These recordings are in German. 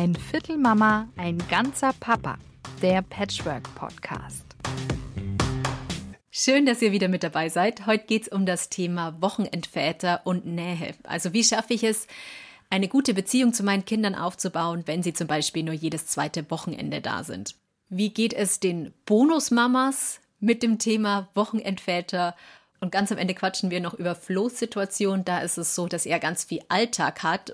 Ein Viertel Mama, ein ganzer Papa. Der Patchwork Podcast. Schön, dass ihr wieder mit dabei seid. Heute geht es um das Thema Wochenendväter und Nähe. Also wie schaffe ich es, eine gute Beziehung zu meinen Kindern aufzubauen, wenn sie zum Beispiel nur jedes zweite Wochenende da sind? Wie geht es den Bonusmamas mit dem Thema Wochenendväter? Und ganz am Ende quatschen wir noch über Flo's Situation. Da ist es so, dass er ganz viel Alltag hat.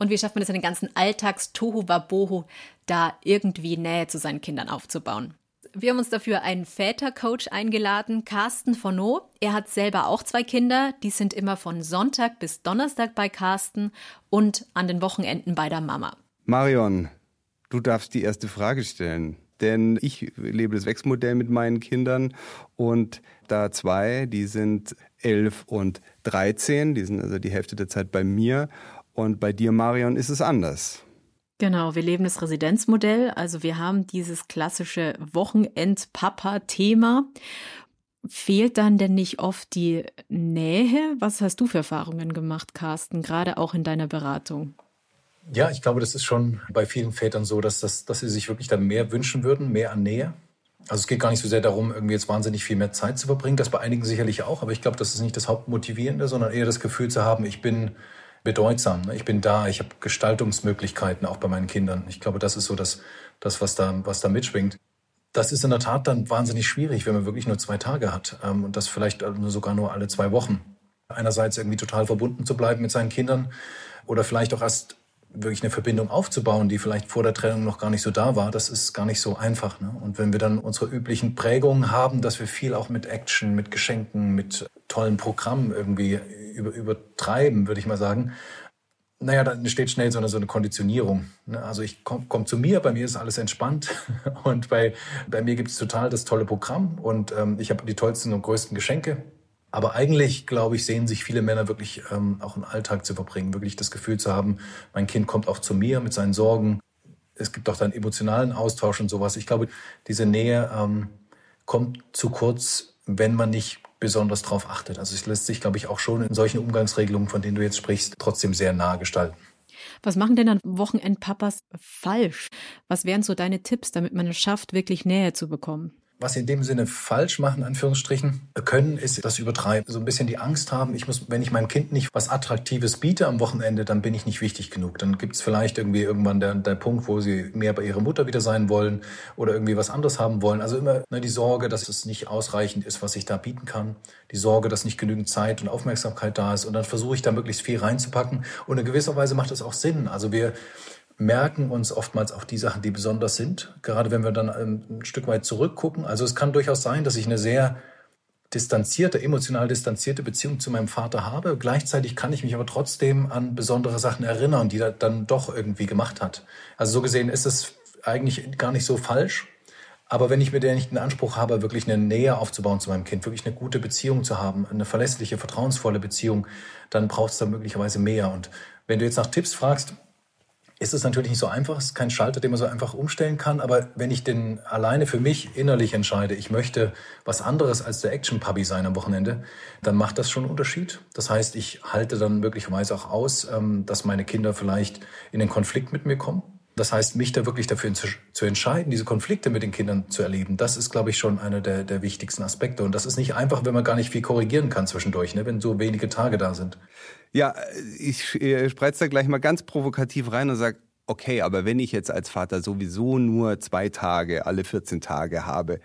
Und wie schafft man es in den ganzen Alltags-Tohu Wabohu, da irgendwie Nähe zu seinen Kindern aufzubauen? Wir haben uns dafür einen Vätercoach eingeladen, Carsten Vonneau. Er hat selber auch zwei Kinder. Die sind immer von Sonntag bis Donnerstag bei Carsten und an den Wochenenden bei der Mama. Marion, du darfst die erste Frage stellen denn ich lebe das Wechselmodell mit meinen Kindern und da zwei, die sind elf und dreizehn, die sind also die Hälfte der Zeit bei mir und bei dir, Marion, ist es anders. Genau, wir leben das Residenzmodell, also wir haben dieses klassische Wochenend-Papa-Thema. Fehlt dann denn nicht oft die Nähe? Was hast du für Erfahrungen gemacht, Carsten, gerade auch in deiner Beratung? Ja, ich glaube, das ist schon bei vielen Vätern so, dass, das, dass sie sich wirklich dann mehr wünschen würden, mehr an Nähe. Also es geht gar nicht so sehr darum, irgendwie jetzt wahnsinnig viel mehr Zeit zu verbringen. Das bei einigen sicherlich auch, aber ich glaube, das ist nicht das Hauptmotivierende, sondern eher das Gefühl zu haben, ich bin bedeutsam, ich bin da, ich habe Gestaltungsmöglichkeiten auch bei meinen Kindern. Ich glaube, das ist so das, das was, da, was da mitschwingt. Das ist in der Tat dann wahnsinnig schwierig, wenn man wirklich nur zwei Tage hat ähm, und das vielleicht sogar nur alle zwei Wochen. Einerseits irgendwie total verbunden zu bleiben mit seinen Kindern oder vielleicht auch erst wirklich eine Verbindung aufzubauen, die vielleicht vor der Trennung noch gar nicht so da war, das ist gar nicht so einfach. Ne? Und wenn wir dann unsere üblichen Prägungen haben, dass wir viel auch mit Action, mit Geschenken, mit tollen Programmen irgendwie über, übertreiben, würde ich mal sagen, naja, dann entsteht schnell so eine, so eine Konditionierung. Ne? Also ich komme komm zu mir, bei mir ist alles entspannt und bei, bei mir gibt es total das tolle Programm und ähm, ich habe die tollsten und größten Geschenke aber eigentlich, glaube ich, sehen sich viele Männer wirklich ähm, auch einen Alltag zu verbringen, wirklich das Gefühl zu haben, mein Kind kommt auch zu mir mit seinen Sorgen. Es gibt auch dann emotionalen Austausch und sowas. Ich glaube, diese Nähe ähm, kommt zu kurz, wenn man nicht besonders darauf achtet. Also es lässt sich, glaube ich, auch schon in solchen Umgangsregelungen, von denen du jetzt sprichst, trotzdem sehr nah gestalten. Was machen denn dann Wochenendpapas falsch? Was wären so deine Tipps, damit man es schafft, wirklich Nähe zu bekommen? Was sie in dem Sinne falsch machen, Anführungsstrichen, können, ist das Übertreiben. So ein bisschen die Angst haben, ich muss, wenn ich meinem Kind nicht was Attraktives biete am Wochenende, dann bin ich nicht wichtig genug. Dann gibt es vielleicht irgendwie irgendwann der, der Punkt, wo sie mehr bei ihrer Mutter wieder sein wollen oder irgendwie was anderes haben wollen. Also immer ne, die Sorge, dass es nicht ausreichend ist, was ich da bieten kann. Die Sorge, dass nicht genügend Zeit und Aufmerksamkeit da ist. Und dann versuche ich da möglichst viel reinzupacken. Und in gewisser Weise macht das auch Sinn. Also wir merken uns oftmals auch die Sachen, die besonders sind, gerade wenn wir dann ähm, ein Stück weit zurückgucken. Also es kann durchaus sein, dass ich eine sehr distanzierte, emotional distanzierte Beziehung zu meinem Vater habe. Gleichzeitig kann ich mich aber trotzdem an besondere Sachen erinnern, die er dann doch irgendwie gemacht hat. Also so gesehen ist es eigentlich gar nicht so falsch. Aber wenn ich mir der nicht den Anspruch habe, wirklich eine Nähe aufzubauen zu meinem Kind, wirklich eine gute Beziehung zu haben, eine verlässliche, vertrauensvolle Beziehung, dann braucht es da möglicherweise mehr. Und wenn du jetzt nach Tipps fragst, ist es natürlich nicht so einfach. Es ist kein Schalter, den man so einfach umstellen kann. Aber wenn ich den alleine für mich innerlich entscheide, ich möchte was anderes als der Action-Puppy sein am Wochenende, dann macht das schon einen Unterschied. Das heißt, ich halte dann möglicherweise auch aus, ähm, dass meine Kinder vielleicht in den Konflikt mit mir kommen. Das heißt, mich da wirklich dafür zu entscheiden, diese Konflikte mit den Kindern zu erleben, das ist, glaube ich, schon einer der, der wichtigsten Aspekte. Und das ist nicht einfach, wenn man gar nicht viel korrigieren kann zwischendurch, ne, wenn so wenige Tage da sind. Ja, ich spreiz da gleich mal ganz provokativ rein und sage, okay, aber wenn ich jetzt als Vater sowieso nur zwei Tage alle 14 Tage habe,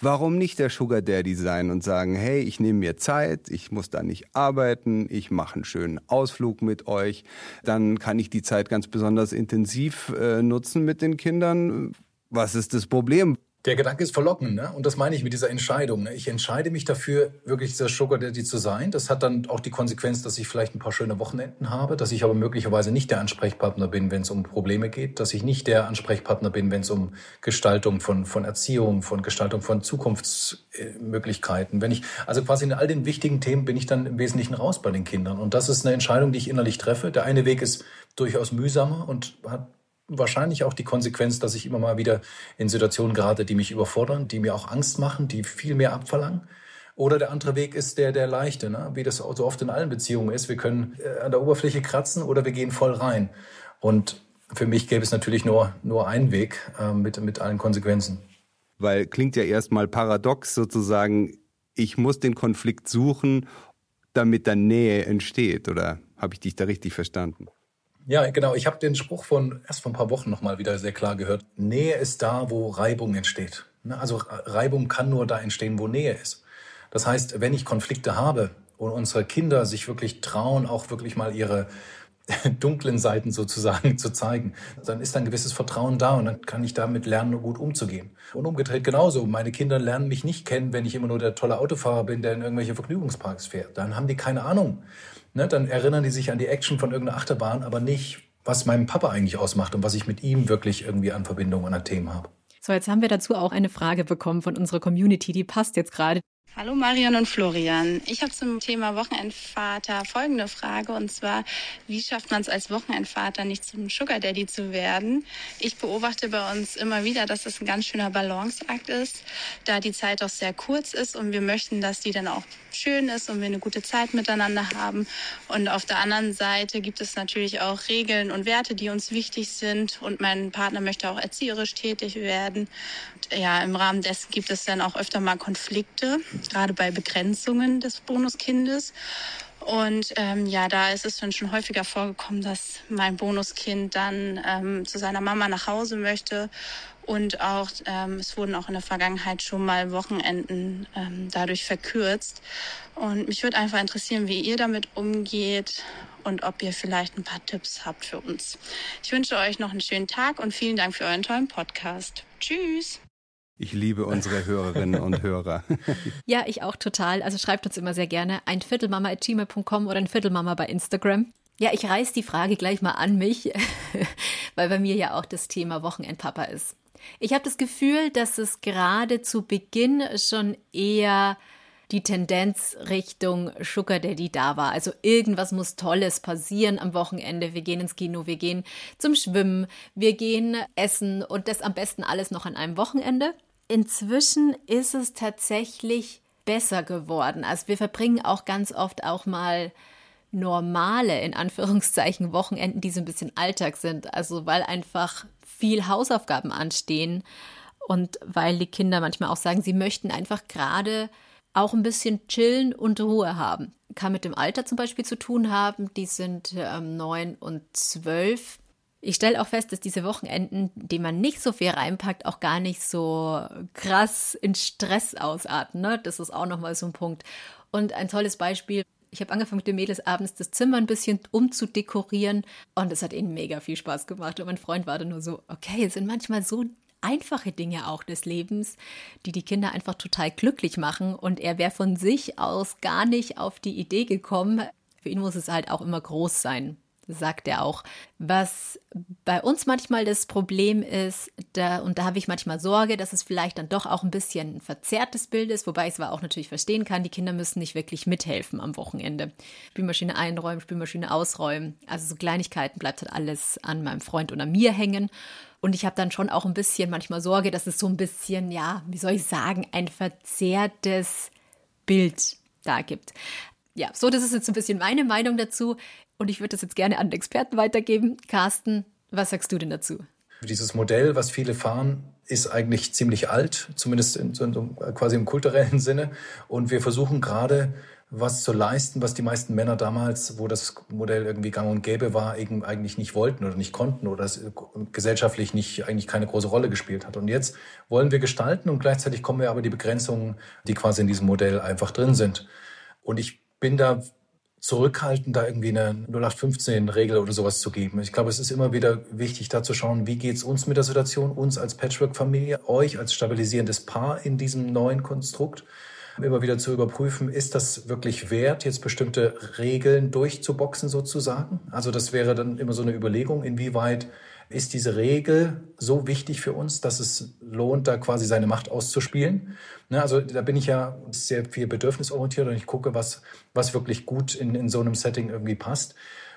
warum nicht der Sugar Daddy sein und sagen, hey, ich nehme mir Zeit, ich muss da nicht arbeiten, ich mache einen schönen Ausflug mit euch, dann kann ich die Zeit ganz besonders intensiv äh, nutzen mit den Kindern. Was ist das Problem? Der Gedanke ist verlockend, ne? Und das meine ich mit dieser Entscheidung. Ne? Ich entscheide mich dafür, wirklich dieser Sugar Daddy zu sein. Das hat dann auch die Konsequenz, dass ich vielleicht ein paar schöne Wochenenden habe, dass ich aber möglicherweise nicht der Ansprechpartner bin, wenn es um Probleme geht, dass ich nicht der Ansprechpartner bin, wenn es um Gestaltung von, von Erziehung, von Gestaltung von Zukunftsmöglichkeiten. Wenn ich, also quasi in all den wichtigen Themen bin ich dann im Wesentlichen raus bei den Kindern. Und das ist eine Entscheidung, die ich innerlich treffe. Der eine Weg ist durchaus mühsamer und hat wahrscheinlich auch die Konsequenz, dass ich immer mal wieder in Situationen gerate, die mich überfordern, die mir auch Angst machen, die viel mehr abverlangen. Oder der andere Weg ist der, der leichte, ne? wie das so oft in allen Beziehungen ist. Wir können äh, an der Oberfläche kratzen oder wir gehen voll rein. Und Für mich gäbe es natürlich nur, nur einen Weg äh, mit, mit allen Konsequenzen. Weil klingt ja erstmal paradox sozusagen, ich muss den Konflikt suchen, damit dann Nähe entsteht, oder habe ich dich da richtig verstanden? Ja, genau. Ich habe den Spruch von erst vor ein paar Wochen nochmal wieder sehr klar gehört. Nähe ist da, wo Reibung entsteht. Ne, also Reibung kann nur da entstehen, wo Nähe ist. Das heißt, wenn ich Konflikte habe und unsere Kinder sich wirklich trauen, auch wirklich mal ihre dunklen Seiten sozusagen zu zeigen, dann ist ein gewisses Vertrauen da und dann kann ich damit lernen, gut umzugehen. Und umgedreht genauso. Meine Kinder lernen mich nicht kennen, wenn ich immer nur der tolle Autofahrer bin, der in irgendwelche Vergnügungsparks fährt. Dann haben die keine Ahnung, Ne, dann erinnern die sich an die Action von irgendeiner Achterbahn, aber nicht, was meinem Papa eigentlich ausmacht und was ich mit ihm wirklich irgendwie an Verbindungen und an Themen habe. So, jetzt haben wir dazu auch eine Frage bekommen von unserer Community, die passt jetzt gerade. Hallo Marion und Florian. Ich habe zum Thema Wochenendvater folgende Frage und zwar, wie schafft man es als Wochenendvater nicht zum Sugar Daddy zu werden? Ich beobachte bei uns immer wieder, dass es ein ganz schöner Balanceakt ist, da die Zeit auch sehr kurz ist und wir möchten, dass die dann auch schön ist und wir eine gute Zeit miteinander haben. Und auf der anderen Seite gibt es natürlich auch Regeln und Werte, die uns wichtig sind und mein Partner möchte auch erzieherisch tätig werden. Und ja, im Rahmen dessen gibt es dann auch öfter mal Konflikte gerade bei Begrenzungen des Bonuskindes. Und ähm, ja, da ist es dann schon häufiger vorgekommen, dass mein Bonuskind dann ähm, zu seiner Mama nach Hause möchte. Und auch ähm, es wurden auch in der Vergangenheit schon mal Wochenenden ähm, dadurch verkürzt. Und mich würde einfach interessieren, wie ihr damit umgeht und ob ihr vielleicht ein paar Tipps habt für uns. Ich wünsche euch noch einen schönen Tag und vielen Dank für euren tollen Podcast. Tschüss. Ich liebe unsere Hörerinnen und Hörer. ja, ich auch total. Also schreibt uns immer sehr gerne ein Viertelmama.gmail.com oder ein Viertelmama bei Instagram. Ja, ich reiß die Frage gleich mal an mich, weil bei mir ja auch das Thema Wochenendpapa ist. Ich habe das Gefühl, dass es gerade zu Beginn schon eher die Tendenz Richtung Sugar Daddy da war. Also irgendwas muss Tolles passieren am Wochenende. Wir gehen ins Kino, wir gehen zum Schwimmen, wir gehen essen und das am besten alles noch an einem Wochenende. Inzwischen ist es tatsächlich besser geworden. Also wir verbringen auch ganz oft auch mal normale, in Anführungszeichen, Wochenenden, die so ein bisschen Alltag sind. Also weil einfach viel Hausaufgaben anstehen und weil die Kinder manchmal auch sagen, sie möchten einfach gerade auch ein bisschen chillen und Ruhe haben. Kann mit dem Alter zum Beispiel zu tun haben. Die sind ähm, neun und zwölf. Ich stelle auch fest, dass diese Wochenenden, die man nicht so viel reinpackt, auch gar nicht so krass in Stress ausarten. Ne? Das ist auch nochmal so ein Punkt. Und ein tolles Beispiel. Ich habe angefangen mit den Mädels abends das Zimmer ein bisschen umzudekorieren und es hat ihnen mega viel Spaß gemacht. Und mein Freund war dann nur so, okay, es sind manchmal so einfache Dinge auch des Lebens, die die Kinder einfach total glücklich machen. Und er wäre von sich aus gar nicht auf die Idee gekommen. Für ihn muss es halt auch immer groß sein sagt er auch. Was bei uns manchmal das Problem ist, da, und da habe ich manchmal Sorge, dass es vielleicht dann doch auch ein bisschen ein verzerrtes Bild ist, wobei ich es aber auch natürlich verstehen kann, die Kinder müssen nicht wirklich mithelfen am Wochenende. Spülmaschine einräumen, Spülmaschine ausräumen. Also so Kleinigkeiten bleibt halt alles an meinem Freund oder mir hängen. Und ich habe dann schon auch ein bisschen manchmal Sorge, dass es so ein bisschen, ja, wie soll ich sagen, ein verzerrtes Bild da gibt. Ja, so, das ist jetzt ein bisschen meine Meinung dazu. Und ich würde das jetzt gerne an den Experten weitergeben. Carsten, was sagst du denn dazu? Dieses Modell, was viele fahren, ist eigentlich ziemlich alt, zumindest in, in, quasi im kulturellen Sinne. Und wir versuchen gerade was zu leisten, was die meisten Männer damals, wo das Modell irgendwie gang und gäbe war, eigentlich nicht wollten oder nicht konnten oder es gesellschaftlich nicht, eigentlich keine große Rolle gespielt hat. Und jetzt wollen wir gestalten und gleichzeitig kommen wir aber die Begrenzungen, die quasi in diesem Modell einfach drin sind. Und ich bin da zurückhaltend, da irgendwie eine 0815-Regel oder sowas zu geben. Ich glaube, es ist immer wieder wichtig, da zu schauen, wie geht es uns mit der Situation, uns als Patchwork-Familie, euch als stabilisierendes Paar in diesem neuen Konstrukt. Immer wieder zu überprüfen, ist das wirklich wert, jetzt bestimmte Regeln durchzuboxen sozusagen? Also das wäre dann immer so eine Überlegung, inwieweit ist diese Regel so wichtig für uns, dass es lohnt, da quasi seine Macht auszuspielen. Ne, also da bin ich ja sehr viel bedürfnisorientiert und ich gucke, was, was wirklich gut in, in so einem Setting irgendwie passt.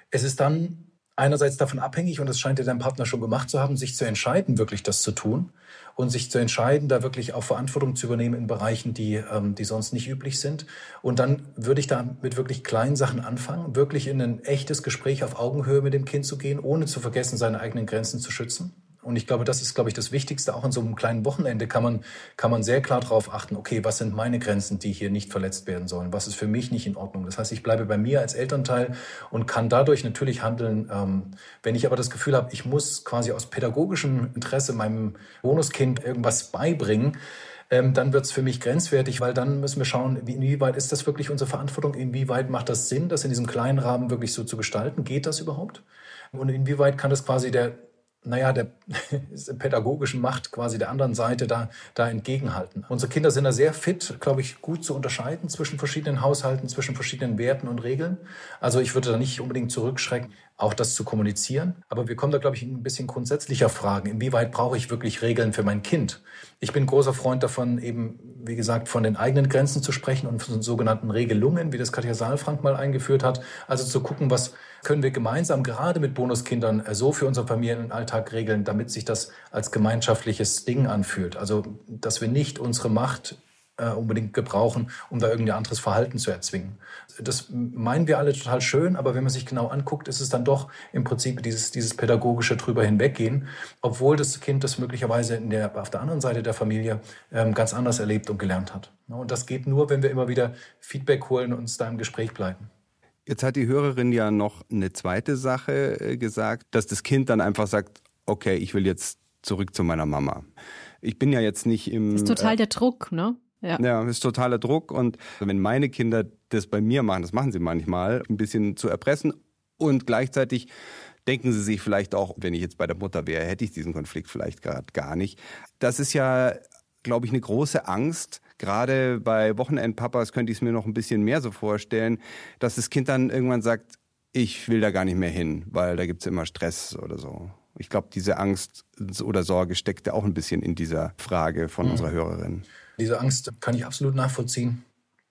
Es ist dann einerseits davon abhängig, und das scheint ja dein Partner schon gemacht zu haben, sich zu entscheiden, wirklich das zu tun und sich zu entscheiden, da wirklich auch Verantwortung zu übernehmen in Bereichen, die, ähm, die sonst nicht üblich sind. Und dann würde ich da mit wirklich kleinen Sachen anfangen, wirklich in ein echtes Gespräch auf Augenhöhe mit dem Kind zu gehen, ohne zu vergessen, seine eigenen Grenzen zu schützen. Und ich glaube, das ist, glaube ich, das Wichtigste. Auch in so einem kleinen Wochenende kann man, kann man sehr klar darauf achten, okay, was sind meine Grenzen, die hier nicht verletzt werden sollen? Was ist für mich nicht in Ordnung? Das heißt, ich bleibe bei mir als Elternteil und kann dadurch natürlich handeln. Ähm, wenn ich aber das Gefühl habe, ich muss quasi aus pädagogischem Interesse meinem Bonuskind irgendwas beibringen, ähm, dann wird es für mich grenzwertig, weil dann müssen wir schauen, wie, inwieweit ist das wirklich unsere Verantwortung, inwieweit macht das Sinn, das in diesem kleinen Rahmen wirklich so zu gestalten, geht das überhaupt? Und inwieweit kann das quasi der, naja, der pädagogischen Macht quasi der anderen Seite da, da entgegenhalten. Unsere Kinder sind da sehr fit, glaube ich, gut zu unterscheiden zwischen verschiedenen Haushalten, zwischen verschiedenen Werten und Regeln. Also ich würde da nicht unbedingt zurückschrecken, auch das zu kommunizieren. Aber wir kommen da, glaube ich, ein bisschen grundsätzlicher Fragen. Inwieweit brauche ich wirklich Regeln für mein Kind? Ich bin großer Freund davon, eben, wie gesagt, von den eigenen Grenzen zu sprechen und von sogenannten Regelungen, wie das Katja Saalfrank mal eingeführt hat. Also zu gucken, was können wir gemeinsam gerade mit Bonuskindern äh, so für unseren Familienalltag regeln, damit sich das als gemeinschaftliches Ding anfühlt. Also, dass wir nicht unsere Macht äh, unbedingt gebrauchen, um da irgendein anderes Verhalten zu erzwingen. Das meinen wir alle total schön, aber wenn man sich genau anguckt, ist es dann doch im Prinzip dieses, dieses pädagogische drüber hinweggehen, obwohl das Kind das möglicherweise in der, auf der anderen Seite der Familie ähm, ganz anders erlebt und gelernt hat. Und das geht nur, wenn wir immer wieder Feedback holen und uns da im Gespräch bleiben. Jetzt hat die Hörerin ja noch eine zweite Sache äh, gesagt, dass das Kind dann einfach sagt, okay, ich will jetzt zurück zu meiner Mama. Ich bin ja jetzt nicht im. Das ist total äh, der Druck, ne? Ja. ja, ist totaler Druck. Und wenn meine Kinder das bei mir machen, das machen sie manchmal, ein bisschen zu erpressen und gleichzeitig denken sie sich vielleicht auch, wenn ich jetzt bei der Mutter wäre, hätte ich diesen Konflikt vielleicht gerade gar nicht. Das ist ja, glaube ich, eine große Angst, gerade bei Wochenendpapas könnte ich es mir noch ein bisschen mehr so vorstellen, dass das Kind dann irgendwann sagt, ich will da gar nicht mehr hin, weil da gibt es immer Stress oder so. Ich glaube, diese Angst oder Sorge steckte auch ein bisschen in dieser Frage von mhm. unserer Hörerin. Diese Angst kann ich absolut nachvollziehen.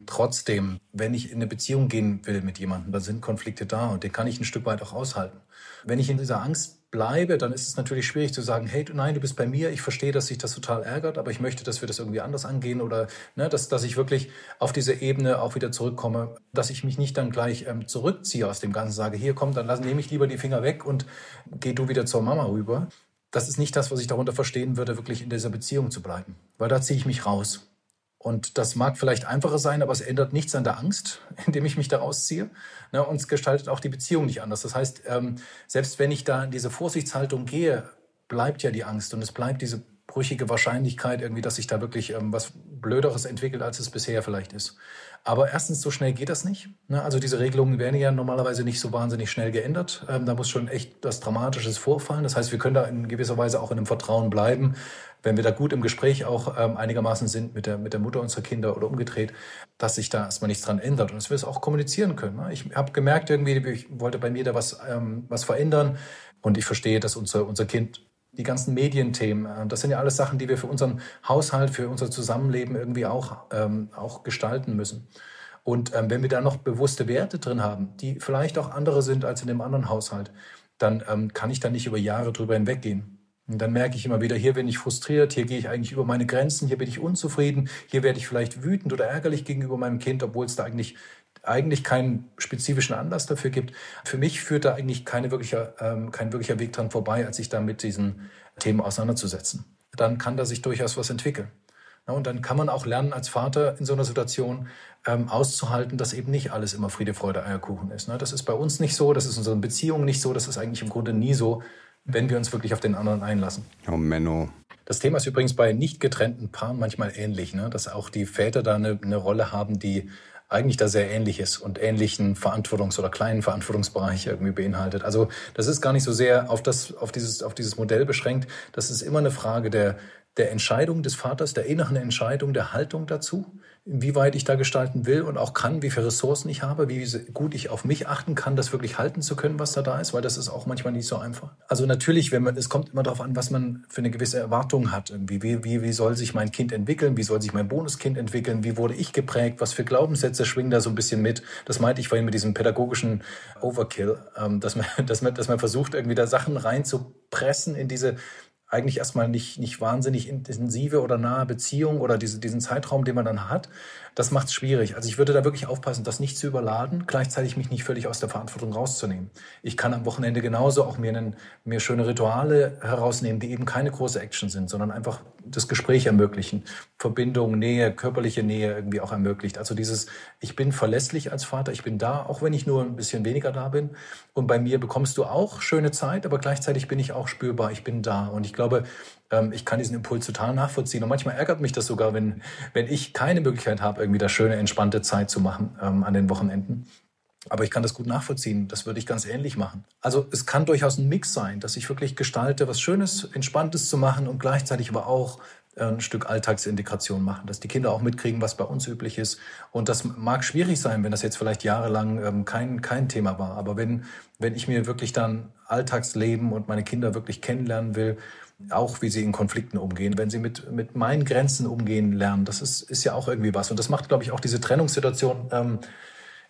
Trotzdem, wenn ich in eine Beziehung gehen will mit jemandem, dann sind Konflikte da und den kann ich ein Stück weit auch aushalten. Wenn ich in dieser Angst bleibe, dann ist es natürlich schwierig zu sagen, hey, nein, du bist bei mir, ich verstehe, dass sich das total ärgert, aber ich möchte, dass wir das irgendwie anders angehen oder ne, dass, dass ich wirklich auf diese Ebene auch wieder zurückkomme, dass ich mich nicht dann gleich ähm, zurückziehe aus dem Ganzen, sage, hier komm, dann lass, nehme ich lieber die Finger weg und geh du wieder zur Mama rüber. Das ist nicht das, was ich darunter verstehen würde, wirklich in dieser Beziehung zu bleiben, weil da ziehe ich mich raus. Und das mag vielleicht einfacher sein, aber es ändert nichts an der Angst, indem ich mich da rausziehe. Ne, und es gestaltet auch die Beziehung nicht anders. Das heißt, ähm, selbst wenn ich da in diese Vorsichtshaltung gehe, bleibt ja die Angst und es bleibt diese brüchige Wahrscheinlichkeit irgendwie, dass sich da wirklich ähm, was Blöderes entwickelt, als es bisher vielleicht ist. Aber erstens, so schnell geht das nicht. Ne? Also diese Regelungen werden ja normalerweise nicht so wahnsinnig schnell geändert. Ähm, da muss schon echt was Dramatisches vorfallen. Das heißt, wir können da in gewisser Weise auch in einem Vertrauen bleiben, wenn wir da gut im Gespräch auch ähm, einigermaßen sind mit der, mit der Mutter unserer Kinder oder umgedreht, dass sich da erstmal nichts dran ändert und dass wir es auch kommunizieren können. Ne? Ich habe gemerkt irgendwie, ich wollte bei mir da was, ähm, was verändern und ich verstehe, dass unser, unser Kind die ganzen Medienthemen, äh, das sind ja alles Sachen, die wir für unseren Haushalt, für unser Zusammenleben irgendwie auch, ähm, auch gestalten müssen. Und ähm, wenn wir da noch bewusste Werte drin haben, die vielleicht auch andere sind als in dem anderen Haushalt, dann ähm, kann ich da nicht über Jahre drüber hinweggehen. Und dann merke ich immer wieder, hier bin ich frustriert, hier gehe ich eigentlich über meine Grenzen, hier bin ich unzufrieden, hier werde ich vielleicht wütend oder ärgerlich gegenüber meinem Kind, obwohl es da eigentlich eigentlich keinen spezifischen Anlass dafür gibt. Für mich führt da eigentlich keine wirkliche, ähm, kein wirklicher Weg dran vorbei, als sich da mit diesen Themen auseinanderzusetzen. Dann kann da sich durchaus was entwickeln. Ja, und dann kann man auch lernen, als Vater in so einer Situation ähm, auszuhalten, dass eben nicht alles immer Friede, Freude, Eierkuchen ist. Ne? Das ist bei uns nicht so, das ist in unseren Beziehungen nicht so, das ist eigentlich im Grunde nie so wenn wir uns wirklich auf den anderen einlassen. Oh Menno. Das Thema ist übrigens bei nicht getrennten Paaren manchmal ähnlich, ne? dass auch die Väter da eine, eine Rolle haben, die eigentlich da sehr ähnlich ist und ähnlichen Verantwortungs- oder kleinen Verantwortungsbereich irgendwie beinhaltet. Also das ist gar nicht so sehr auf, das, auf, dieses, auf dieses Modell beschränkt. Das ist immer eine Frage der, der Entscheidung des Vaters, der inneren Entscheidung, der Haltung dazu. Inwieweit ich da gestalten will und auch kann, wie viele Ressourcen ich habe, wie gut ich auf mich achten kann, das wirklich halten zu können, was da da ist, weil das ist auch manchmal nicht so einfach. Also natürlich, wenn man, es kommt immer darauf an, was man für eine gewisse Erwartung hat. Wie, wie, wie soll sich mein Kind entwickeln? Wie soll sich mein Bonuskind entwickeln? Wie wurde ich geprägt? Was für Glaubenssätze schwingen da so ein bisschen mit? Das meinte ich vorhin mit diesem pädagogischen Overkill, ähm, dass, man, dass, man, dass man versucht, irgendwie da Sachen reinzupressen in diese eigentlich erstmal nicht, nicht wahnsinnig intensive oder nahe Beziehung oder diese, diesen Zeitraum, den man dann hat, das macht es schwierig. Also ich würde da wirklich aufpassen, das nicht zu überladen, gleichzeitig mich nicht völlig aus der Verantwortung rauszunehmen. Ich kann am Wochenende genauso auch mir, einen, mir schöne Rituale herausnehmen, die eben keine große Action sind, sondern einfach das Gespräch ermöglichen, Verbindung, Nähe, körperliche Nähe irgendwie auch ermöglicht. Also dieses, ich bin verlässlich als Vater, ich bin da, auch wenn ich nur ein bisschen weniger da bin. Und bei mir bekommst du auch schöne Zeit, aber gleichzeitig bin ich auch spürbar, ich bin da. Und ich glaube, ähm, ich kann diesen Impuls total nachvollziehen. Und manchmal ärgert mich das sogar, wenn, wenn ich keine Möglichkeit habe, irgendwie da schöne, entspannte Zeit zu machen ähm, an den Wochenenden. Aber ich kann das gut nachvollziehen. Das würde ich ganz ähnlich machen. Also es kann durchaus ein Mix sein, dass ich wirklich gestalte, was Schönes, Entspanntes zu machen und gleichzeitig aber auch ein Stück Alltagsintegration machen, dass die Kinder auch mitkriegen, was bei uns üblich ist. Und das mag schwierig sein, wenn das jetzt vielleicht jahrelang ähm, kein, kein Thema war. Aber wenn, wenn ich mir wirklich dann Alltagsleben und meine Kinder wirklich kennenlernen will, auch wie sie in Konflikten umgehen, wenn sie mit, mit meinen Grenzen umgehen lernen, das ist, ist ja auch irgendwie was. Und das macht, glaube ich, auch diese Trennungssituation ähm,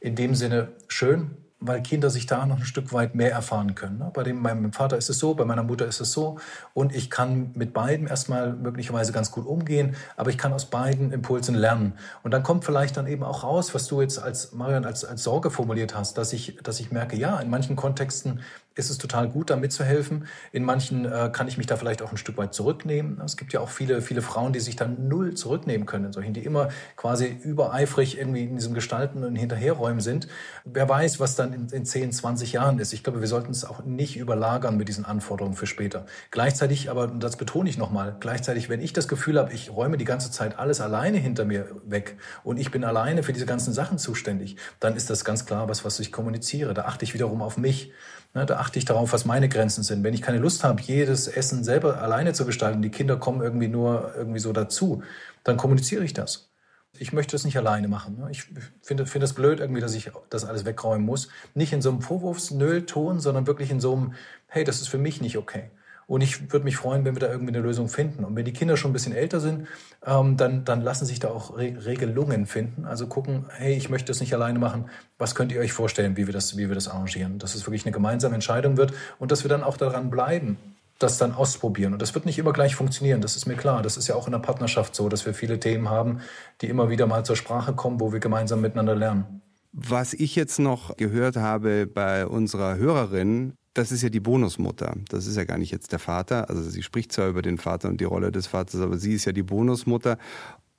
in dem Sinne schön, weil Kinder sich da noch ein Stück weit mehr erfahren können. Ne? Bei dem, meinem Vater ist es so, bei meiner Mutter ist es so. Und ich kann mit beiden erstmal möglicherweise ganz gut umgehen, aber ich kann aus beiden Impulsen lernen. Und dann kommt vielleicht dann eben auch raus, was du jetzt als Marion als, als Sorge formuliert hast, dass ich, dass ich merke, ja, in manchen Kontexten ist es total gut, da mitzuhelfen. In manchen äh, kann ich mich da vielleicht auch ein Stück weit zurücknehmen. Es gibt ja auch viele, viele Frauen, die sich dann null zurücknehmen können in solchen, die immer quasi übereifrig irgendwie in diesem Gestalten und Hinterherräumen sind. Wer weiß, was dann in, in 10, 20 Jahren ist. Ich glaube, wir sollten es auch nicht überlagern mit diesen Anforderungen für später. Gleichzeitig, aber das betone ich nochmal, gleichzeitig, wenn ich das Gefühl habe, ich räume die ganze Zeit alles alleine hinter mir weg und ich bin alleine für diese ganzen Sachen zuständig, dann ist das ganz klar was, was ich kommuniziere. Da achte ich wiederum auf mich. Ne, da achte ich darauf, was meine Grenzen sind. Wenn ich keine Lust habe, jedes Essen selber alleine zu gestalten, die Kinder kommen irgendwie nur irgendwie so dazu, dann kommuniziere ich das. Ich möchte das nicht alleine machen. Ne? Ich finde, finde das blöd irgendwie, dass ich das alles wegräumen muss. Nicht in so einem Vorwurfsnöl-Ton, sondern wirklich in so einem, hey, das ist für mich nicht okay. Und ich würde mich freuen, wenn wir da irgendwie eine Lösung finden. Und wenn die Kinder schon ein bisschen älter sind, ähm, dann, dann lassen sich da auch Re Regelungen finden. Also gucken, hey, ich möchte das nicht alleine machen. Was könnt ihr euch vorstellen, wie wir das, wie wir das arrangieren? Dass es wirklich eine gemeinsame Entscheidung wird und dass wir dann auch daran bleiben, das dann ausprobieren. Und das wird nicht immer gleich funktionieren, das ist mir klar. Das ist ja auch in der Partnerschaft so, dass wir viele Themen haben, die immer wieder mal zur Sprache kommen, wo wir gemeinsam miteinander lernen. Was ich jetzt noch gehört habe bei unserer Hörerin, das ist ja die Bonusmutter. Das ist ja gar nicht jetzt der Vater. Also sie spricht zwar über den Vater und die Rolle des Vaters, aber sie ist ja die Bonusmutter.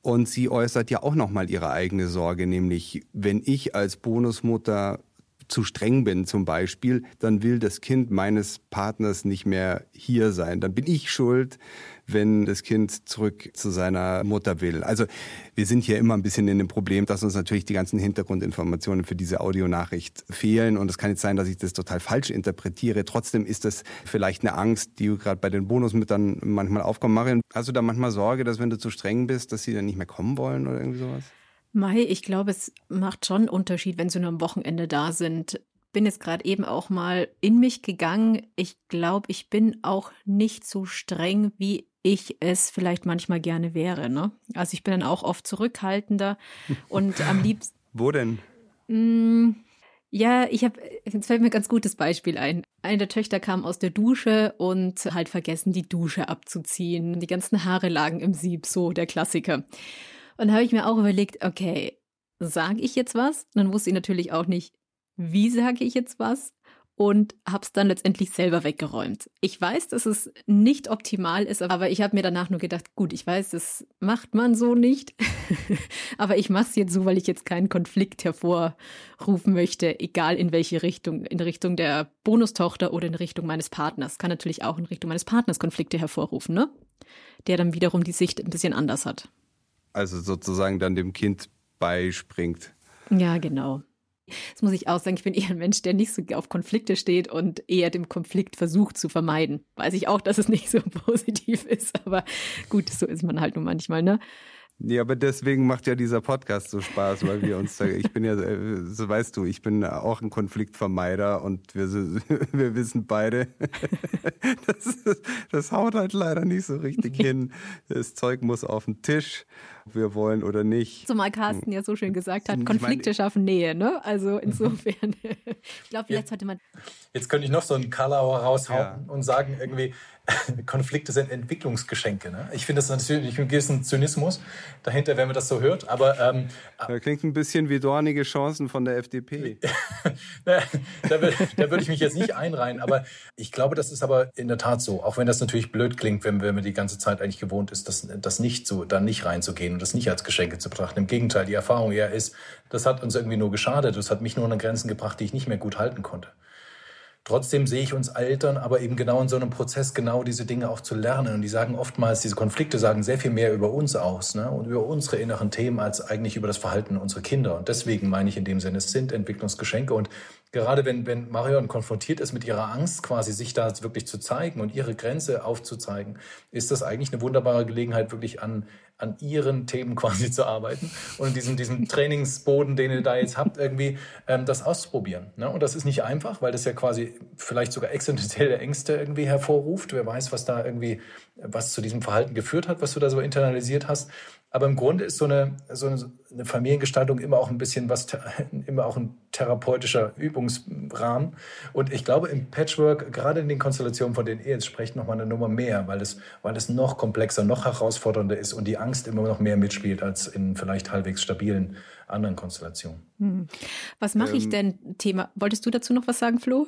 Und sie äußert ja auch nochmal ihre eigene Sorge, nämlich wenn ich als Bonusmutter zu streng bin zum Beispiel, dann will das Kind meines Partners nicht mehr hier sein. Dann bin ich schuld, wenn das Kind zurück zu seiner Mutter will. Also wir sind hier immer ein bisschen in dem Problem, dass uns natürlich die ganzen Hintergrundinformationen für diese Audionachricht fehlen. Und es kann jetzt sein, dass ich das total falsch interpretiere. Trotzdem ist das vielleicht eine Angst, die gerade bei den Bonusmüttern manchmal aufkommt. Marion, hast du da manchmal Sorge, dass wenn du zu streng bist, dass sie dann nicht mehr kommen wollen oder irgendwie sowas? Mai, ich glaube, es macht schon einen Unterschied, wenn sie nur am Wochenende da sind. Bin jetzt gerade eben auch mal in mich gegangen. Ich glaube, ich bin auch nicht so streng, wie ich es vielleicht manchmal gerne wäre. Ne? Also ich bin dann auch oft zurückhaltender und am liebsten. Wo denn? Mm, ja, ich habe, jetzt fällt mir ein ganz gutes Beispiel ein. Eine der Töchter kam aus der Dusche und halt vergessen, die Dusche abzuziehen. Die ganzen Haare lagen im Sieb, so der Klassiker. Und habe ich mir auch überlegt, okay, sage ich jetzt was? Dann wusste ich natürlich auch nicht, wie sage ich jetzt was? Und habe es dann letztendlich selber weggeräumt. Ich weiß, dass es nicht optimal ist, aber ich habe mir danach nur gedacht, gut, ich weiß, das macht man so nicht, aber ich mache es jetzt so, weil ich jetzt keinen Konflikt hervorrufen möchte, egal in welche Richtung, in Richtung der Bonustochter oder in Richtung meines Partners. Kann natürlich auch in Richtung meines Partners Konflikte hervorrufen, ne? Der dann wiederum die Sicht ein bisschen anders hat also sozusagen dann dem Kind beispringt. Ja, genau. Das muss ich auch sagen, ich bin eher ein Mensch, der nicht so auf Konflikte steht und eher den Konflikt versucht zu vermeiden. Weiß ich auch, dass es nicht so positiv ist, aber gut, so ist man halt nun manchmal, ne? Ja, aber deswegen macht ja dieser Podcast so Spaß, weil wir uns da, ich bin ja, äh, so weißt du, ich bin auch ein Konfliktvermeider und wir, wir wissen beide, das, das haut halt leider nicht so richtig hin. Das Zeug muss auf den Tisch, wir wollen oder nicht. Zumal Carsten ja so schön gesagt hat, Konflikte schaffen Nähe, ne? Also insofern, ich glaube, jetzt hatte man. Jetzt könnte ich noch so einen Kalauer raushauen ja. und sagen irgendwie, Konflikte sind Entwicklungsgeschenke. Ne? Ich finde das natürlich ein gewissen Zynismus dahinter, wenn man das so hört. Aber ähm, das klingt ein bisschen wie dornige Chancen von der FDP. da, da, würde ich mich jetzt nicht einreihen. Aber ich glaube, das ist aber in der Tat so. Auch wenn das natürlich blöd klingt, wenn, wenn man die ganze Zeit eigentlich gewohnt ist, das, das nicht so, da nicht reinzugehen und das nicht als Geschenke zu betrachten. Im Gegenteil, die Erfahrung eher ist, das hat uns irgendwie nur geschadet. Das hat mich nur an Grenzen gebracht, die ich nicht mehr gut halten konnte. Trotzdem sehe ich uns Eltern aber eben genau in so einem Prozess, genau diese Dinge auch zu lernen. Und die sagen oftmals, diese Konflikte sagen sehr viel mehr über uns aus ne? und über unsere inneren Themen als eigentlich über das Verhalten unserer Kinder. Und deswegen meine ich in dem Sinne, es sind Entwicklungsgeschenke. Und gerade wenn, wenn Marion konfrontiert ist mit ihrer Angst, quasi sich da wirklich zu zeigen und ihre Grenze aufzuzeigen, ist das eigentlich eine wunderbare Gelegenheit, wirklich an an ihren Themen quasi zu arbeiten und in diesem, diesem Trainingsboden, den ihr da jetzt habt, irgendwie ähm, das auszuprobieren. Ne? Und das ist nicht einfach, weil das ja quasi vielleicht sogar existenzielle Ängste irgendwie hervorruft. Wer weiß, was da irgendwie, was zu diesem Verhalten geführt hat, was du da so internalisiert hast. Aber im Grunde ist so eine, so eine Familiengestaltung immer auch ein bisschen was, immer auch ein therapeutischer Übungsrahmen. Und ich glaube, im Patchwork, gerade in den Konstellationen, von denen ihr jetzt sprecht, nochmal eine Nummer mehr, weil es, weil es noch komplexer, noch herausfordernder ist und die Angst immer noch mehr mitspielt als in vielleicht halbwegs stabilen anderen Konstellationen. Hm. Was mache ich ähm, denn? Thema. Wolltest du dazu noch was sagen, Flo?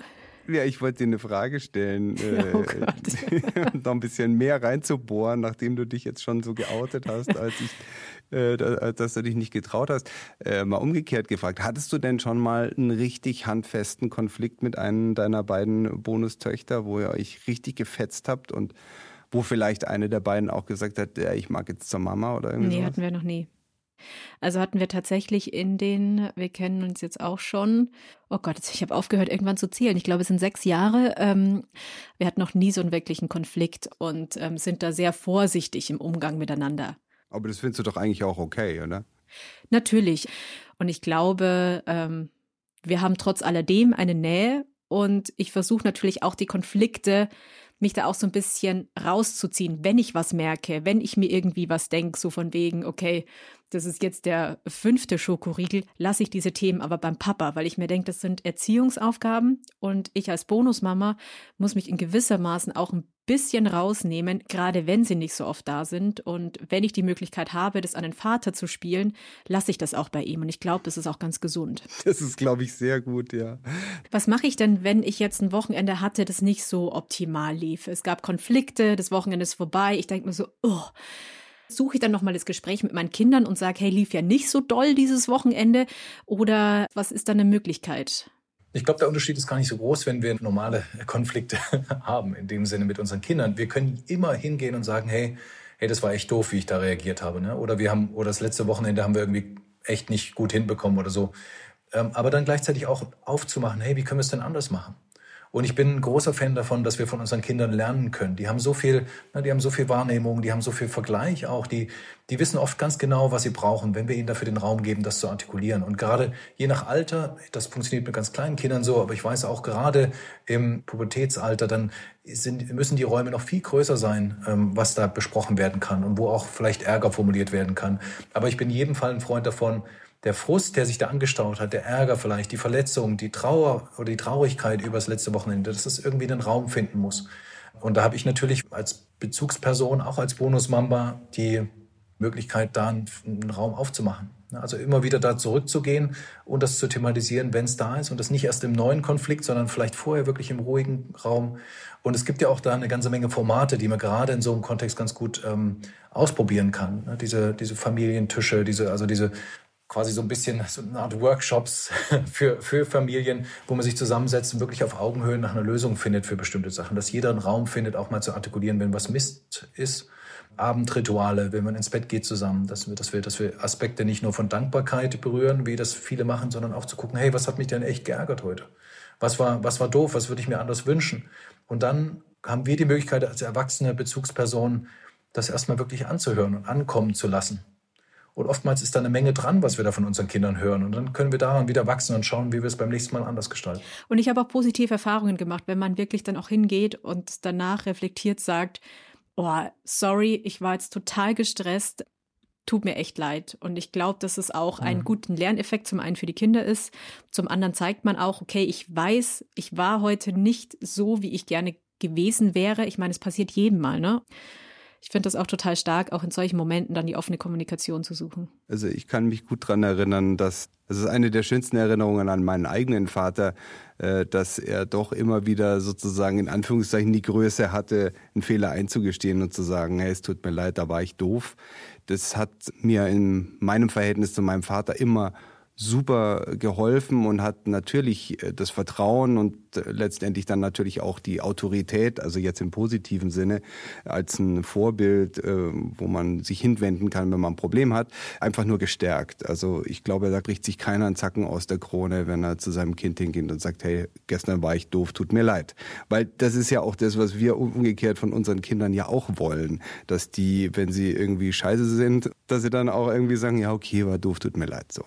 Ja, ich wollte dir eine Frage stellen, äh, oh um noch ein bisschen mehr reinzubohren, nachdem du dich jetzt schon so geoutet hast, als ich, äh, dass du dich nicht getraut hast. Äh, mal umgekehrt gefragt, hattest du denn schon mal einen richtig handfesten Konflikt mit einem deiner beiden Bonustöchter, wo ihr euch richtig gefetzt habt und wo vielleicht eine der beiden auch gesagt hat, ja, ich mag jetzt zur Mama oder irgendwie Nee, sowas? hatten wir noch nie. Also hatten wir tatsächlich in den, wir kennen uns jetzt auch schon, oh Gott, ich habe aufgehört, irgendwann zu zählen. Ich glaube, es sind sechs Jahre. Ähm, wir hatten noch nie so einen wirklichen Konflikt und ähm, sind da sehr vorsichtig im Umgang miteinander. Aber das findest du doch eigentlich auch okay, oder? Natürlich. Und ich glaube, ähm, wir haben trotz alledem eine Nähe und ich versuche natürlich auch die Konflikte mich da auch so ein bisschen rauszuziehen, wenn ich was merke, wenn ich mir irgendwie was denke, so von wegen, okay, das ist jetzt der fünfte Schokoriegel, lasse ich diese Themen aber beim Papa, weil ich mir denke, das sind Erziehungsaufgaben und ich als Bonusmama muss mich in gewissermaßen auch ein bisschen rausnehmen, gerade wenn sie nicht so oft da sind. Und wenn ich die Möglichkeit habe, das an den Vater zu spielen, lasse ich das auch bei ihm. Und ich glaube, das ist auch ganz gesund. Das ist, glaube ich, sehr gut, ja. Was mache ich denn, wenn ich jetzt ein Wochenende hatte, das nicht so optimal lief? Es gab Konflikte, das Wochenende ist vorbei. Ich denke mir so, oh, suche ich dann nochmal das Gespräch mit meinen Kindern und sage, hey, lief ja nicht so doll dieses Wochenende oder was ist da eine Möglichkeit? Ich glaube, der Unterschied ist gar nicht so groß, wenn wir normale Konflikte haben, in dem Sinne mit unseren Kindern. Wir können immer hingehen und sagen, hey, hey, das war echt doof, wie ich da reagiert habe. Ne? Oder wir haben, oder das letzte Wochenende haben wir irgendwie echt nicht gut hinbekommen oder so. Ähm, aber dann gleichzeitig auch aufzumachen, hey, wie können wir es denn anders machen? Und ich bin ein großer Fan davon, dass wir von unseren Kindern lernen können. Die haben so viel, die haben so viel Wahrnehmung, die haben so viel Vergleich auch. Die, die wissen oft ganz genau, was sie brauchen, wenn wir ihnen dafür den Raum geben, das zu artikulieren. Und gerade je nach Alter, das funktioniert mit ganz kleinen Kindern so, aber ich weiß auch gerade im Pubertätsalter, dann sind, müssen die Räume noch viel größer sein, ähm, was da besprochen werden kann und wo auch vielleicht Ärger formuliert werden kann. Aber ich bin in jedem Fall ein Freund davon, der Frust, der sich da angestaut hat, der Ärger vielleicht, die Verletzung, die Trauer oder die Traurigkeit über das letzte Wochenende, dass es irgendwie einen Raum finden muss. Und da habe ich natürlich als Bezugsperson, auch als Bonusmamba, die Möglichkeit, da einen Raum aufzumachen. Also immer wieder da zurückzugehen und das zu thematisieren, wenn es da ist und das nicht erst im neuen Konflikt, sondern vielleicht vorher wirklich im ruhigen Raum. Und es gibt ja auch da eine ganze Menge Formate, die man gerade in so einem Kontext ganz gut ähm, ausprobieren kann. Diese, diese Familientische, diese, also diese quasi so ein bisschen so eine Art Workshops für, für Familien, wo man sich zusammensetzt und wirklich auf Augenhöhe nach einer Lösung findet für bestimmte Sachen. Dass jeder einen Raum findet, auch mal zu artikulieren, wenn was Mist ist. Abendrituale, wenn man ins Bett geht zusammen, dass wir, dass wir, dass wir Aspekte nicht nur von Dankbarkeit berühren, wie das viele machen, sondern auch zu gucken, hey, was hat mich denn echt geärgert heute? Was war, was war doof? Was würde ich mir anders wünschen? Und dann haben wir die Möglichkeit als erwachsene Bezugsperson, das erstmal wirklich anzuhören und ankommen zu lassen Und oftmals ist da eine Menge dran, was wir da von unseren Kindern hören. Und dann können wir daran wieder wachsen und schauen, wie wir es beim nächsten Mal anders gestalten. Und ich habe auch positive Erfahrungen gemacht, wenn man wirklich dann auch hingeht und danach reflektiert sagt, oh, sorry, ich war jetzt total gestresst, tut mir echt leid. Und ich glaube, dass es auch einen mhm. guten Lerneffekt zum einen für die Kinder ist. Zum anderen zeigt man auch, okay, ich weiß, ich war heute nicht so, wie ich gerne gewesen wäre. Ich meine, es passiert jedem mal, ne? Ich finde das auch total stark, auch in solchen Momenten dann die offene Kommunikation zu suchen. Also ich kann mich gut daran erinnern, dass es ist eine der schönsten Erinnerungen an meinen eigenen Vater, äh, dass er doch immer wieder sozusagen in Anführungszeichen die Größe hatte, einen Fehler einzugestehen und zu sagen, hey, es tut mir leid, da war ich doof. Das hat mir in meinem Verhältnis zu meinem Vater immer super geholfen und hat natürlich äh, das Vertrauen und äh, letztendlich dann natürlich auch die Autorität, also jetzt im positiven Sinne, als ein Vorbild, äh, wo man sich hinwenden kann, wenn man ein Problem hat, einfach nur gestärkt. Also ich glaube, da bricht sich keiner einen Zacken aus der Krone, wenn er zu seinem Kind hingeht und sagt, hey, gestern war ich doof, tut mir leid. Weil das ist ja auch das, was wir umgekehrt von unseren Kindern ja auch wollen, dass die, wenn sie irgendwie scheiße sind, dass sie dann auch irgendwie sagen, ja, okay, war doof, tut mir leid, so.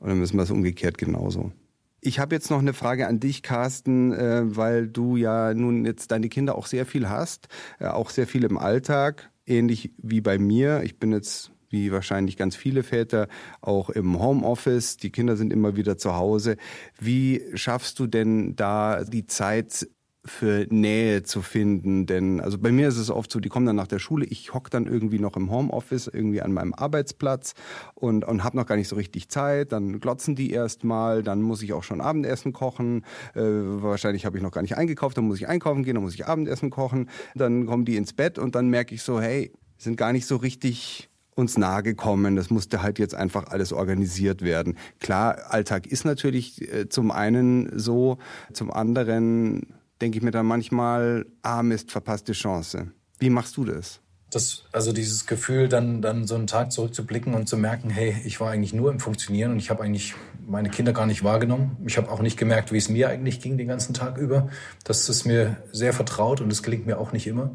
Und dann müssen wir es umgekehrt genauso. Ich habe jetzt noch eine Frage an dich, Carsten, äh, weil du ja nun jetzt deine Kinder auch sehr viel hast, äh, auch sehr viel im Alltag, ähnlich wie bei mir. Ich bin jetzt wie wahrscheinlich ganz viele Väter auch im Homeoffice. Die Kinder sind immer wieder zu Hause. Wie schaffst du denn da die Zeit für Nähe zu finden. Denn also bei mir ist es oft so, die kommen dann nach der Schule, ich hocke dann irgendwie noch im Homeoffice, irgendwie an meinem Arbeitsplatz und, und habe noch gar nicht so richtig Zeit. Dann glotzen die erstmal, dann muss ich auch schon Abendessen kochen. Äh, wahrscheinlich habe ich noch gar nicht eingekauft, dann muss ich einkaufen gehen, dann muss ich Abendessen kochen. Dann kommen die ins Bett und dann merke ich so, hey, sind gar nicht so richtig uns nahe gekommen. Das musste halt jetzt einfach alles organisiert werden. Klar, Alltag ist natürlich äh, zum einen so, zum anderen denke ich mir dann manchmal, ah Mist, verpasste Chance. Wie machst du das? Das, also dieses Gefühl, dann, dann so einen Tag zurückzublicken und zu merken, hey, ich war eigentlich nur im Funktionieren und ich habe eigentlich meine Kinder gar nicht wahrgenommen. Ich habe auch nicht gemerkt, wie es mir eigentlich ging den ganzen Tag über. Das ist mir sehr vertraut und es gelingt mir auch nicht immer.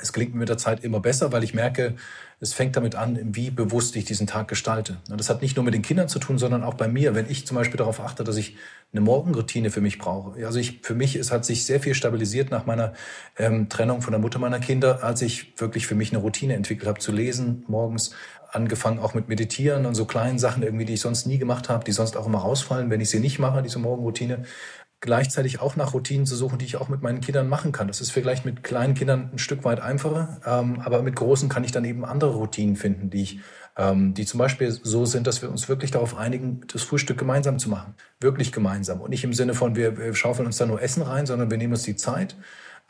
Es gelingt mir mit der Zeit immer besser, weil ich merke, es fängt damit an, wie bewusst ich diesen Tag gestalte. Das hat nicht nur mit den Kindern zu tun, sondern auch bei mir. Wenn ich zum Beispiel darauf achte, dass ich eine Morgenroutine für mich brauche. Also ich, für mich, es hat sich sehr viel stabilisiert nach meiner ähm, Trennung von der Mutter meiner Kinder, als ich wirklich für mich eine Routine entwickelt habe, zu lesen morgens, angefangen auch mit Meditieren und so kleinen Sachen irgendwie, die ich sonst nie gemacht habe, die sonst auch immer rausfallen, wenn ich sie nicht mache, diese Morgenroutine gleichzeitig auch nach Routinen zu suchen, die ich auch mit meinen Kindern machen kann. Das ist vielleicht mit kleinen Kindern ein Stück weit einfacher, ähm, aber mit großen kann ich dann eben andere Routinen finden, die ich, ähm, die zum Beispiel so sind, dass wir uns wirklich darauf einigen, das Frühstück gemeinsam zu machen, wirklich gemeinsam und nicht im Sinne von wir, wir schaufeln uns da nur Essen rein, sondern wir nehmen uns die Zeit,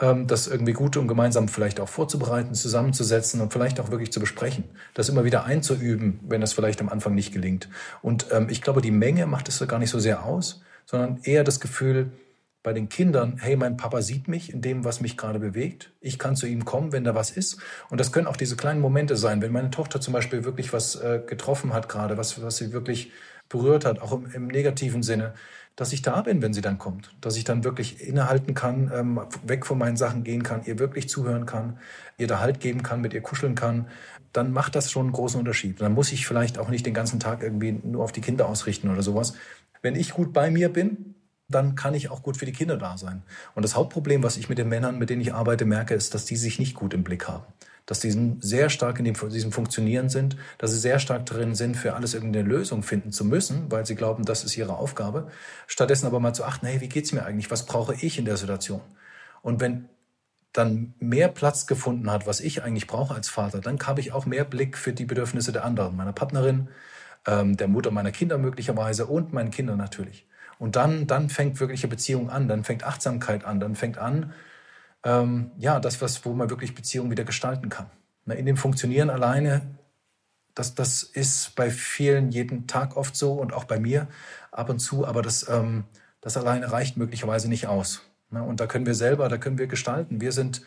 ähm, das irgendwie gut und gemeinsam vielleicht auch vorzubereiten, zusammenzusetzen und vielleicht auch wirklich zu besprechen, das immer wieder einzuüben, wenn das vielleicht am Anfang nicht gelingt. Und ähm, ich glaube, die Menge macht es gar nicht so sehr aus sondern eher das Gefühl bei den Kindern, hey, mein Papa sieht mich in dem, was mich gerade bewegt. Ich kann zu ihm kommen, wenn da was ist. Und das können auch diese kleinen Momente sein, wenn meine Tochter zum Beispiel wirklich was äh, getroffen hat gerade, was, was sie wirklich berührt hat, auch im, im, negativen Sinne, dass ich da bin, wenn sie dann kommt. Dass ich dann wirklich innehalten kann, ähm, weg von meinen Sachen gehen kann, ihr wirklich zuhören kann, ihr da Halt geben kann, mit ihr kuscheln kann. Dann macht das schon einen großen Unterschied. Dann muss ich vielleicht auch nicht den ganzen Tag irgendwie nur auf die Kinder ausrichten oder sowas, wenn ich gut bei mir bin, dann kann ich auch gut für die Kinder da sein. Und das Hauptproblem, was ich mit den Männern, mit denen ich arbeite, merke, ist, dass die sich nicht gut im Blick haben. Dass die sehr stark in diesem Funktionieren sind, dass sie sehr stark darin sind, für alles irgendeine Lösung finden zu müssen, weil sie glauben, das ist ihre Aufgabe. Stattdessen aber mal zu achten, hey, wie geht's mir eigentlich? Was brauche ich in der Situation? Und wenn dann mehr Platz gefunden hat, was ich eigentlich brauche als Vater, dann habe ich auch mehr Blick für die Bedürfnisse der anderen, meiner Partnerin, ähm, der Mutter meiner Kinder möglicherweise und meinen Kindern natürlich. Und dann, dann fängt wirkliche Beziehung an, dann fängt Achtsamkeit an, dann fängt an, ähm, ja, das, was, wo man wirklich Beziehung wieder gestalten kann. In dem Funktionieren alleine, das, das ist bei vielen jeden Tag oft so und auch bei mir ab und zu, aber das, ähm, das alleine reicht möglicherweise nicht aus. Und da können wir selber, da können wir gestalten. Wir sind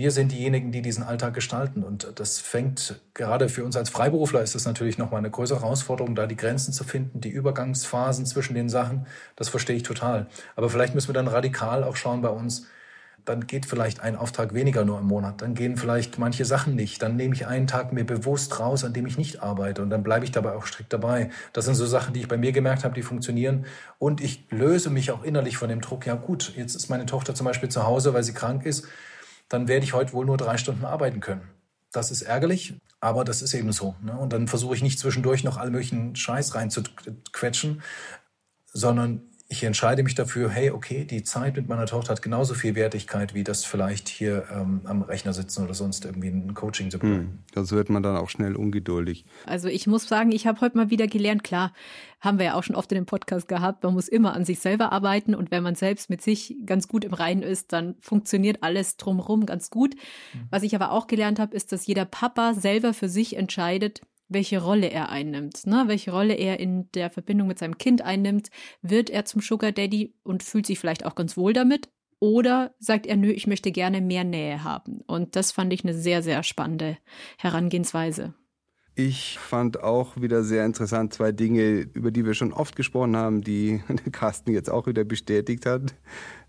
wir sind diejenigen, die diesen Alltag gestalten. Und das fängt gerade für uns als Freiberufler ist das natürlich nochmal eine größere Herausforderung, da die Grenzen zu finden, die Übergangsphasen zwischen den Sachen. Das verstehe ich total. Aber vielleicht müssen wir dann radikal auch schauen bei uns, dann geht vielleicht ein Auftrag weniger nur im Monat. Dann gehen vielleicht manche Sachen nicht. Dann nehme ich einen Tag mir bewusst raus, an dem ich nicht arbeite. Und dann bleibe ich dabei auch strikt dabei. Das sind so Sachen, die ich bei mir gemerkt habe, die funktionieren. Und ich löse mich auch innerlich von dem Druck. Ja gut, jetzt ist meine Tochter zum Beispiel zu Hause, weil sie krank ist. Dann werde ich heute wohl nur drei Stunden arbeiten können. Das ist ärgerlich, aber das ist eben so. Ne? Und dann versuche ich nicht zwischendurch noch all möglichen Scheiß reinzuquetschen, sondern ich entscheide mich dafür, hey, okay, die Zeit mit meiner Tochter hat genauso viel Wertigkeit, wie das vielleicht hier ähm, am Rechner sitzen oder sonst irgendwie ein Coaching zu bekommen. Hm, das wird man dann auch schnell ungeduldig. Also ich muss sagen, ich habe heute mal wieder gelernt, klar, haben wir ja auch schon oft in dem Podcast gehabt, man muss immer an sich selber arbeiten und wenn man selbst mit sich ganz gut im Reinen ist, dann funktioniert alles drumherum ganz gut. Mhm. Was ich aber auch gelernt habe, ist, dass jeder Papa selber für sich entscheidet, welche Rolle er einnimmt, ne? welche Rolle er in der Verbindung mit seinem Kind einnimmt. Wird er zum Sugar Daddy und fühlt sich vielleicht auch ganz wohl damit? Oder sagt er, nö, ich möchte gerne mehr Nähe haben? Und das fand ich eine sehr, sehr spannende Herangehensweise. Ich fand auch wieder sehr interessant zwei Dinge, über die wir schon oft gesprochen haben, die Carsten jetzt auch wieder bestätigt hat.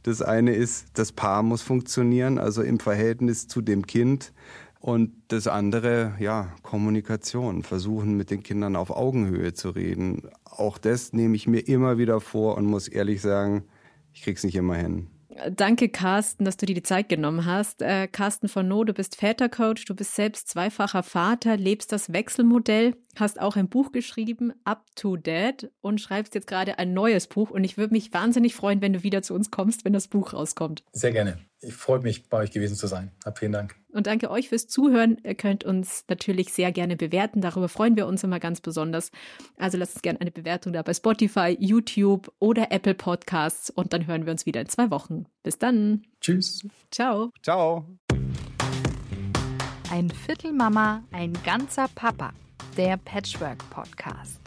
Das eine ist, das Paar muss funktionieren, also im Verhältnis zu dem Kind. Und das andere, ja, Kommunikation, versuchen mit den Kindern auf Augenhöhe zu reden. Auch das nehme ich mir immer wieder vor und muss ehrlich sagen, ich krieg's nicht immer hin. Danke, Carsten, dass du dir die Zeit genommen hast. Äh, Carsten von No, du bist Vätercoach, du bist selbst zweifacher Vater, lebst das Wechselmodell, hast auch ein Buch geschrieben, Up to Dad, und schreibst jetzt gerade ein neues Buch. Und ich würde mich wahnsinnig freuen, wenn du wieder zu uns kommst, wenn das Buch rauskommt. Sehr gerne. Ich freue mich, bei euch gewesen zu sein. Hab vielen Dank. Und danke euch fürs Zuhören. Ihr könnt uns natürlich sehr gerne bewerten. Darüber freuen wir uns immer ganz besonders. Also lasst uns gerne eine Bewertung da bei Spotify, YouTube oder Apple Podcasts. Und dann hören wir uns wieder in zwei Wochen. Bis dann. Tschüss. Ciao. Ciao. Ein Viertel Mama, ein ganzer Papa. Der Patchwork Podcast.